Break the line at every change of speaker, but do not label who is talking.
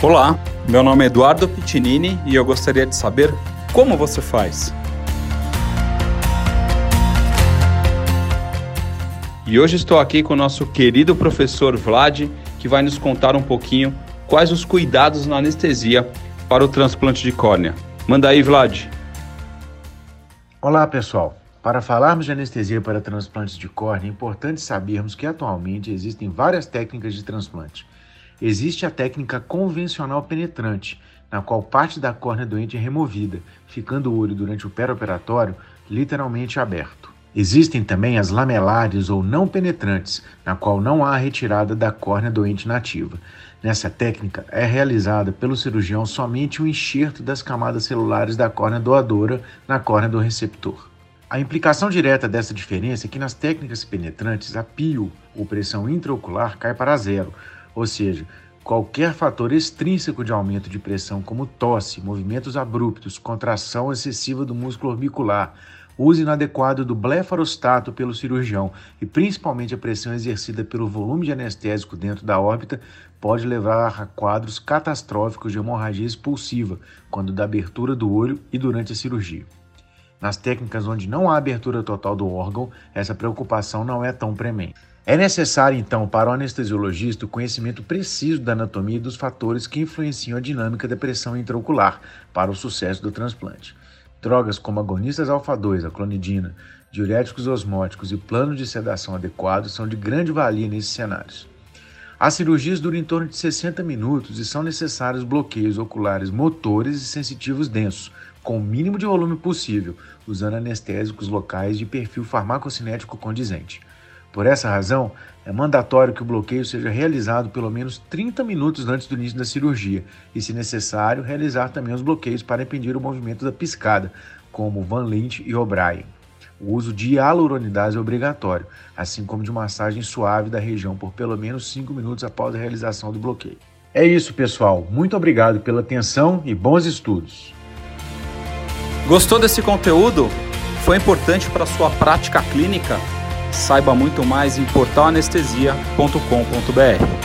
Olá, meu nome é Eduardo Pitinini e eu gostaria de saber como você faz. E hoje estou aqui com o nosso querido professor Vlad, que vai nos contar um pouquinho quais os cuidados na anestesia para o transplante de córnea. Manda aí, Vlad.
Olá, pessoal. Para falarmos de anestesia para transplantes de córnea, é importante sabermos que atualmente existem várias técnicas de transplante. Existe a técnica convencional penetrante, na qual parte da córnea doente é removida, ficando o olho durante o operatório literalmente aberto. Existem também as lamelares ou não penetrantes, na qual não há retirada da córnea doente nativa. Nessa técnica é realizada pelo cirurgião somente o enxerto das camadas celulares da córnea doadora na córnea do receptor. A implicação direta dessa diferença é que nas técnicas penetrantes a PIO, ou pressão intraocular, cai para zero, ou seja, qualquer fator extrínseco de aumento de pressão, como tosse, movimentos abruptos, contração excessiva do músculo orbicular, uso inadequado do blefarostato pelo cirurgião e principalmente a pressão exercida pelo volume de anestésico dentro da órbita pode levar a quadros catastróficos de hemorragia expulsiva, quando da abertura do olho e durante a cirurgia. Nas técnicas onde não há abertura total do órgão, essa preocupação não é tão premente. É necessário, então, para o anestesiologista o conhecimento preciso da anatomia e dos fatores que influenciam a dinâmica da pressão intraocular para o sucesso do transplante. Drogas como agonistas alfa-2, a clonidina, diuréticos osmóticos e planos de sedação adequados são de grande valia nesses cenários. As cirurgias duram em torno de 60 minutos e são necessários bloqueios oculares motores e sensitivos densos, com o mínimo de volume possível, usando anestésicos locais de perfil farmacocinético condizente. Por essa razão, é mandatório que o bloqueio seja realizado pelo menos 30 minutos antes do início da cirurgia e, se necessário, realizar também os bloqueios para impedir o movimento da piscada, como Van Lint e O'Brien. O uso de hialuronidase é obrigatório, assim como de massagem suave da região por pelo menos 5 minutos após a realização do bloqueio. É isso, pessoal. Muito obrigado pela atenção e bons estudos.
Gostou desse conteúdo? Foi importante para sua prática clínica? Saiba muito mais em portalanestesia.com.br.